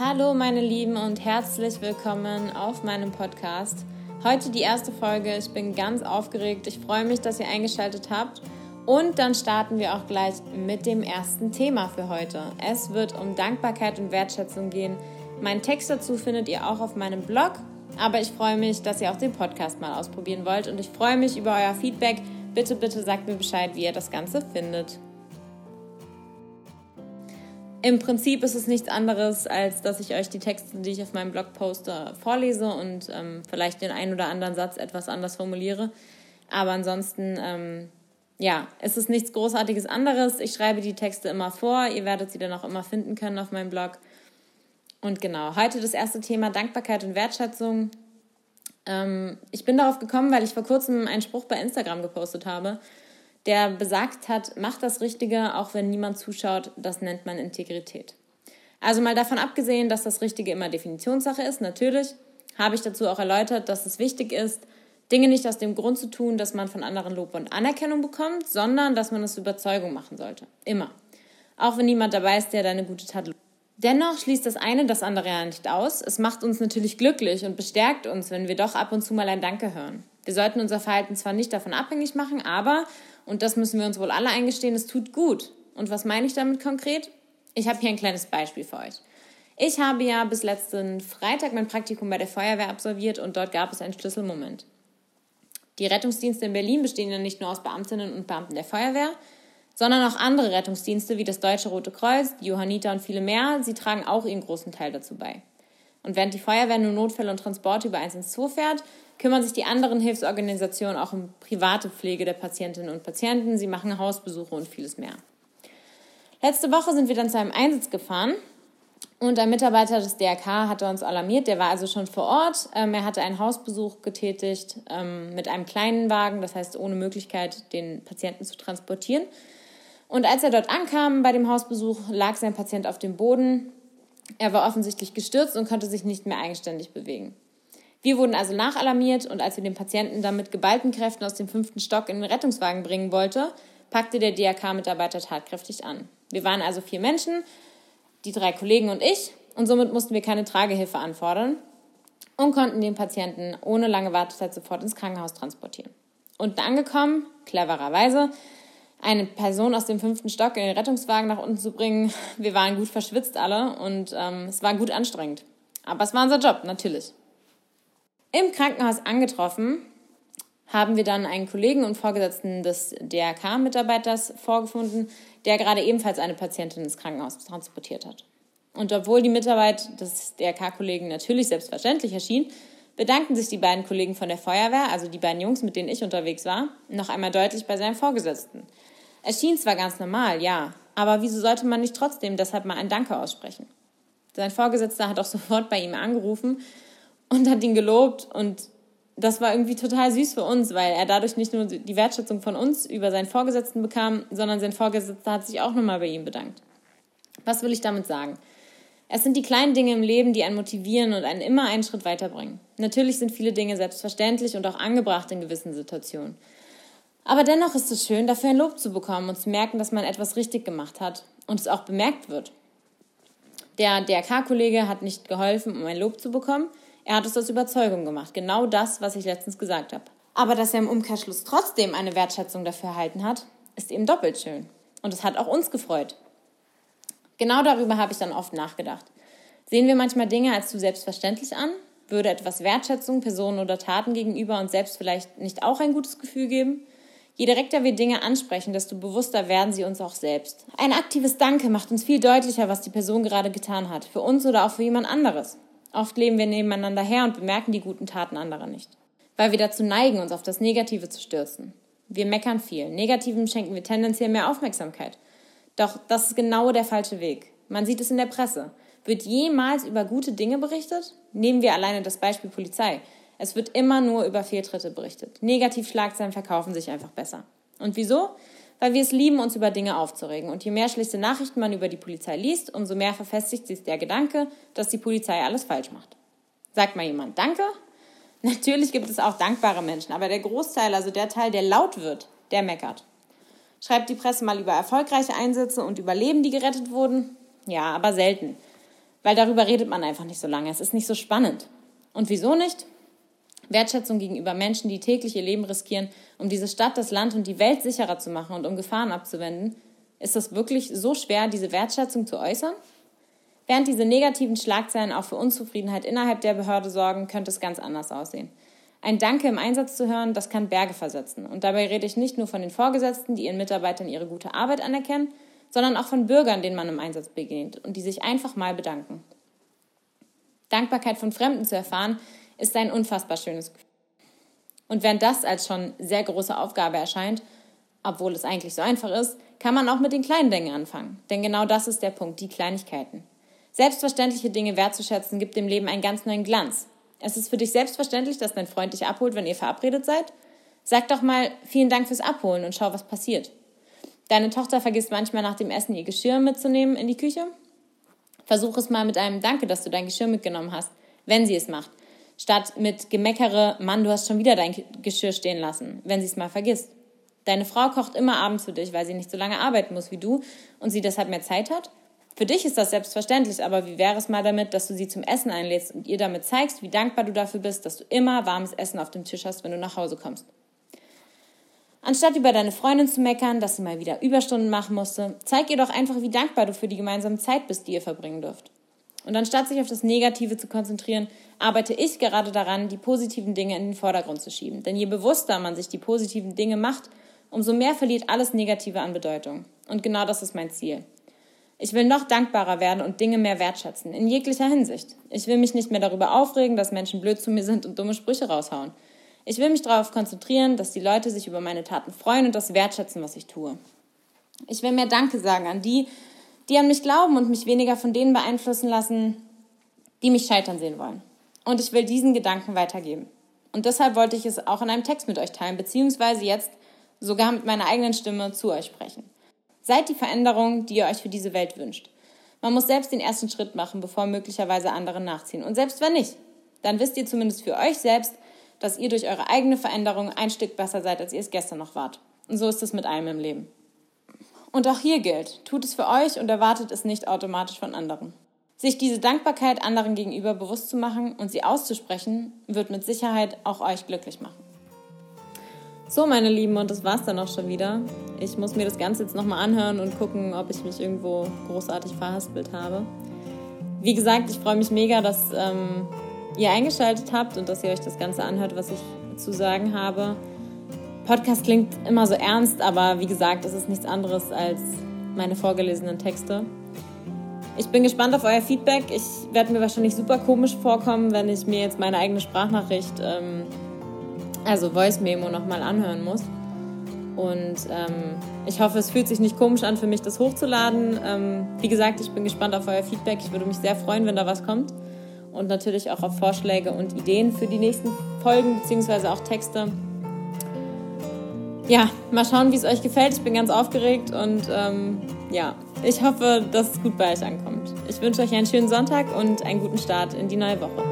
Hallo meine Lieben und herzlich willkommen auf meinem Podcast. Heute die erste Folge. Ich bin ganz aufgeregt. Ich freue mich, dass ihr eingeschaltet habt. Und dann starten wir auch gleich mit dem ersten Thema für heute. Es wird um Dankbarkeit und Wertschätzung gehen. Meinen Text dazu findet ihr auch auf meinem Blog. Aber ich freue mich, dass ihr auch den Podcast mal ausprobieren wollt. Und ich freue mich über euer Feedback. Bitte, bitte sagt mir Bescheid, wie ihr das Ganze findet. Im Prinzip ist es nichts anderes, als dass ich euch die Texte, die ich auf meinem Blog poste, vorlese und ähm, vielleicht den einen oder anderen Satz etwas anders formuliere. Aber ansonsten, ähm, ja, es ist nichts Großartiges anderes. Ich schreibe die Texte immer vor. Ihr werdet sie dann auch immer finden können auf meinem Blog. Und genau, heute das erste Thema Dankbarkeit und Wertschätzung. Ähm, ich bin darauf gekommen, weil ich vor kurzem einen Spruch bei Instagram gepostet habe der besagt hat, mach das Richtige, auch wenn niemand zuschaut, das nennt man Integrität. Also mal davon abgesehen, dass das Richtige immer Definitionssache ist, natürlich, habe ich dazu auch erläutert, dass es wichtig ist, Dinge nicht aus dem Grund zu tun, dass man von anderen Lob und Anerkennung bekommt, sondern dass man es Überzeugung machen sollte. Immer. Auch wenn niemand dabei ist, der deine gute Tat lobt. Dennoch schließt das eine das andere ja nicht aus. Es macht uns natürlich glücklich und bestärkt uns, wenn wir doch ab und zu mal ein Danke hören. Wir sollten unser Verhalten zwar nicht davon abhängig machen, aber und das müssen wir uns wohl alle eingestehen, es tut gut. Und was meine ich damit konkret? Ich habe hier ein kleines Beispiel für euch. Ich habe ja bis letzten Freitag mein Praktikum bei der Feuerwehr absolviert und dort gab es einen Schlüsselmoment. Die Rettungsdienste in Berlin bestehen ja nicht nur aus Beamtinnen und Beamten der Feuerwehr, sondern auch andere Rettungsdienste wie das Deutsche Rote Kreuz, die Johanniter und viele mehr. Sie tragen auch ihren großen Teil dazu bei. Und während die Feuerwehr nur Notfälle und Transporte über 112 fährt, kümmern sich die anderen Hilfsorganisationen auch um private Pflege der Patientinnen und Patienten. Sie machen Hausbesuche und vieles mehr. Letzte Woche sind wir dann zu einem Einsatz gefahren und ein Mitarbeiter des DRK hatte uns alarmiert. Der war also schon vor Ort. Ähm, er hatte einen Hausbesuch getätigt ähm, mit einem kleinen Wagen, das heißt ohne Möglichkeit, den Patienten zu transportieren. Und als er dort ankam bei dem Hausbesuch, lag sein Patient auf dem Boden. Er war offensichtlich gestürzt und konnte sich nicht mehr eigenständig bewegen. Wir wurden also nachalarmiert und als wir den Patienten dann mit geballten Kräften aus dem fünften Stock in den Rettungswagen bringen wollte, packte der DRK-Mitarbeiter tatkräftig an. Wir waren also vier Menschen, die drei Kollegen und ich, und somit mussten wir keine Tragehilfe anfordern und konnten den Patienten ohne lange Wartezeit sofort ins Krankenhaus transportieren. Unten angekommen, clevererweise, eine Person aus dem fünften Stock in den Rettungswagen nach unten zu bringen. Wir waren gut verschwitzt alle und ähm, es war gut anstrengend. Aber es war unser Job, natürlich. Im Krankenhaus angetroffen haben wir dann einen Kollegen und Vorgesetzten des DRK-Mitarbeiters vorgefunden, der gerade ebenfalls eine Patientin ins Krankenhaus transportiert hat. Und obwohl die Mitarbeit des DRK-Kollegen natürlich selbstverständlich erschien, bedankten sich die beiden Kollegen von der Feuerwehr, also die beiden Jungs, mit denen ich unterwegs war, noch einmal deutlich bei seinem Vorgesetzten. Es schien zwar ganz normal, ja, aber wieso sollte man nicht trotzdem deshalb mal ein Danke aussprechen? Sein Vorgesetzter hat auch sofort bei ihm angerufen und hat ihn gelobt und das war irgendwie total süß für uns, weil er dadurch nicht nur die Wertschätzung von uns über seinen Vorgesetzten bekam, sondern sein Vorgesetzter hat sich auch nochmal bei ihm bedankt. Was will ich damit sagen? Es sind die kleinen Dinge im Leben, die einen motivieren und einen immer einen Schritt weiterbringen. Natürlich sind viele Dinge selbstverständlich und auch angebracht in gewissen Situationen. Aber dennoch ist es schön, dafür ein Lob zu bekommen und zu merken, dass man etwas richtig gemacht hat und es auch bemerkt wird. Der DRK-Kollege hat nicht geholfen, um ein Lob zu bekommen, er hat es aus Überzeugung gemacht. Genau das, was ich letztens gesagt habe. Aber dass er im Umkehrschluss trotzdem eine Wertschätzung dafür erhalten hat, ist eben doppelt schön. Und es hat auch uns gefreut. Genau darüber habe ich dann oft nachgedacht. Sehen wir manchmal Dinge als zu selbstverständlich an? Würde etwas Wertschätzung Personen oder Taten gegenüber uns selbst vielleicht nicht auch ein gutes Gefühl geben? Je direkter wir Dinge ansprechen, desto bewusster werden sie uns auch selbst. Ein aktives Danke macht uns viel deutlicher, was die Person gerade getan hat, für uns oder auch für jemand anderes. Oft leben wir nebeneinander her und bemerken die guten Taten anderer nicht, weil wir dazu neigen, uns auf das Negative zu stürzen. Wir meckern viel. Negativen schenken wir tendenziell mehr Aufmerksamkeit. Doch das ist genau der falsche Weg. Man sieht es in der Presse. Wird jemals über gute Dinge berichtet? Nehmen wir alleine das Beispiel Polizei. Es wird immer nur über Fehltritte berichtet. Negativschlagzeilen verkaufen sich einfach besser. Und wieso? weil wir es lieben, uns über Dinge aufzuregen. Und je mehr schlechte Nachrichten man über die Polizei liest, umso mehr verfestigt sich der Gedanke, dass die Polizei alles falsch macht. Sagt mal jemand Danke? Natürlich gibt es auch dankbare Menschen, aber der Großteil, also der Teil, der laut wird, der meckert. Schreibt die Presse mal über erfolgreiche Einsätze und über Leben, die gerettet wurden? Ja, aber selten. Weil darüber redet man einfach nicht so lange. Es ist nicht so spannend. Und wieso nicht? Wertschätzung gegenüber Menschen, die täglich ihr Leben riskieren, um diese Stadt, das Land und die Welt sicherer zu machen und um Gefahren abzuwenden, ist das wirklich so schwer, diese Wertschätzung zu äußern? Während diese negativen Schlagzeilen auch für Unzufriedenheit innerhalb der Behörde sorgen, könnte es ganz anders aussehen. Ein Danke im Einsatz zu hören, das kann Berge versetzen. Und dabei rede ich nicht nur von den Vorgesetzten, die ihren Mitarbeitern ihre gute Arbeit anerkennen, sondern auch von Bürgern, denen man im Einsatz begegnet und die sich einfach mal bedanken. Dankbarkeit von Fremden zu erfahren, ist ein unfassbar schönes Gefühl. Und während das als schon sehr große Aufgabe erscheint, obwohl es eigentlich so einfach ist, kann man auch mit den kleinen Dingen anfangen. Denn genau das ist der Punkt, die Kleinigkeiten. Selbstverständliche Dinge wertzuschätzen gibt dem Leben einen ganz neuen Glanz. Es ist für dich selbstverständlich, dass dein Freund dich abholt, wenn ihr verabredet seid. Sag doch mal vielen Dank fürs Abholen und schau, was passiert. Deine Tochter vergisst manchmal nach dem Essen ihr Geschirr mitzunehmen in die Küche. Versuch es mal mit einem Danke, dass du dein Geschirr mitgenommen hast, wenn sie es macht statt mit Gemeckere, Mann, du hast schon wieder dein Geschirr stehen lassen, wenn sie es mal vergisst. Deine Frau kocht immer abends für dich, weil sie nicht so lange arbeiten muss wie du und sie deshalb mehr Zeit hat. Für dich ist das selbstverständlich, aber wie wäre es mal damit, dass du sie zum Essen einlädst und ihr damit zeigst, wie dankbar du dafür bist, dass du immer warmes Essen auf dem Tisch hast, wenn du nach Hause kommst. Anstatt über deine Freundin zu meckern, dass sie mal wieder Überstunden machen musste, zeig ihr doch einfach, wie dankbar du für die gemeinsame Zeit bist, die ihr verbringen dürft. Und anstatt sich auf das Negative zu konzentrieren, arbeite ich gerade daran, die positiven Dinge in den Vordergrund zu schieben. Denn je bewusster man sich die positiven Dinge macht, umso mehr verliert alles Negative an Bedeutung. Und genau das ist mein Ziel. Ich will noch dankbarer werden und Dinge mehr wertschätzen, in jeglicher Hinsicht. Ich will mich nicht mehr darüber aufregen, dass Menschen blöd zu mir sind und dumme Sprüche raushauen. Ich will mich darauf konzentrieren, dass die Leute sich über meine Taten freuen und das wertschätzen, was ich tue. Ich will mehr Danke sagen an die, die an mich glauben und mich weniger von denen beeinflussen lassen, die mich scheitern sehen wollen. Und ich will diesen Gedanken weitergeben. Und deshalb wollte ich es auch in einem Text mit euch teilen, beziehungsweise jetzt sogar mit meiner eigenen Stimme zu euch sprechen. Seid die Veränderung, die ihr euch für diese Welt wünscht. Man muss selbst den ersten Schritt machen, bevor möglicherweise andere nachziehen. Und selbst wenn nicht, dann wisst ihr zumindest für euch selbst, dass ihr durch eure eigene Veränderung ein Stück besser seid, als ihr es gestern noch wart. Und so ist es mit allem im Leben. Und auch hier gilt, tut es für euch und erwartet es nicht automatisch von anderen. Sich diese Dankbarkeit anderen gegenüber bewusst zu machen und sie auszusprechen, wird mit Sicherheit auch euch glücklich machen. So, meine Lieben, und das war's dann auch schon wieder. Ich muss mir das Ganze jetzt nochmal anhören und gucken, ob ich mich irgendwo großartig verhaspelt habe. Wie gesagt, ich freue mich mega, dass ähm, ihr eingeschaltet habt und dass ihr euch das Ganze anhört, was ich zu sagen habe. Podcast klingt immer so ernst, aber wie gesagt, es ist nichts anderes als meine vorgelesenen Texte. Ich bin gespannt auf euer Feedback. Ich werde mir wahrscheinlich super komisch vorkommen, wenn ich mir jetzt meine eigene Sprachnachricht, ähm, also Voice Memo, nochmal anhören muss. Und ähm, ich hoffe, es fühlt sich nicht komisch an für mich, das hochzuladen. Ähm, wie gesagt, ich bin gespannt auf euer Feedback. Ich würde mich sehr freuen, wenn da was kommt. Und natürlich auch auf Vorschläge und Ideen für die nächsten Folgen, beziehungsweise auch Texte ja, mal schauen, wie es euch gefällt. Ich bin ganz aufgeregt und ähm, ja, ich hoffe, dass es gut bei euch ankommt. Ich wünsche euch einen schönen Sonntag und einen guten Start in die neue Woche.